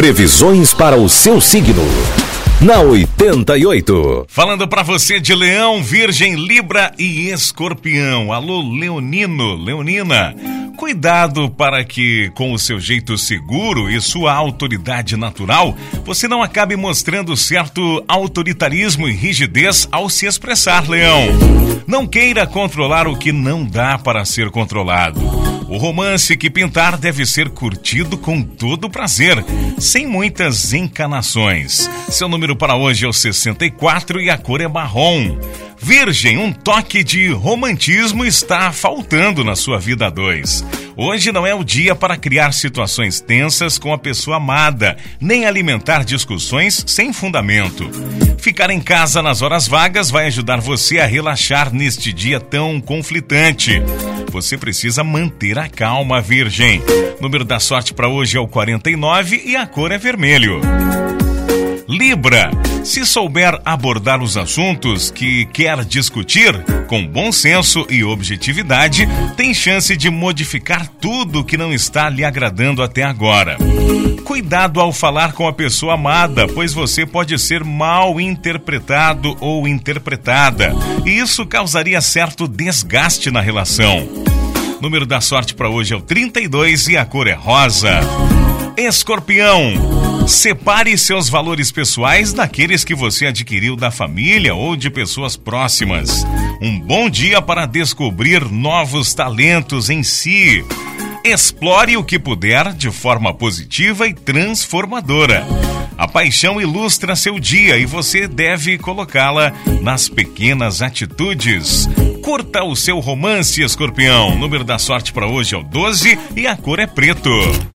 Previsões para o seu signo. Na 88. Falando para você de Leão, Virgem, Libra e Escorpião. Alô, Leonino, Leonina. Cuidado para que, com o seu jeito seguro e sua autoridade natural, você não acabe mostrando certo autoritarismo e rigidez ao se expressar, Leão. Não queira controlar o que não dá para ser controlado. O romance que pintar deve ser curtido com todo prazer, sem muitas encanações. Seu número para hoje é o 64 e a cor é marrom. Virgem, um toque de romantismo está faltando na sua vida a dois. Hoje não é o dia para criar situações tensas com a pessoa amada, nem alimentar discussões sem fundamento. Ficar em casa nas horas vagas vai ajudar você a relaxar neste dia tão conflitante. Você precisa manter a calma, Virgem. Número da sorte para hoje é o 49 e a cor é vermelho. Libra. Se souber abordar os assuntos que quer discutir com bom senso e objetividade, tem chance de modificar tudo que não está lhe agradando até agora. Cuidado ao falar com a pessoa amada, pois você pode ser mal interpretado ou interpretada, e isso causaria certo desgaste na relação. Número da sorte para hoje é o 32 e a cor é rosa. Escorpião. Separe seus valores pessoais daqueles que você adquiriu da família ou de pessoas próximas. Um bom dia para descobrir novos talentos em si. Explore o que puder de forma positiva e transformadora. A paixão ilustra seu dia e você deve colocá-la nas pequenas atitudes. Curta o seu romance, escorpião. O número da sorte para hoje é o 12 e a cor é preto.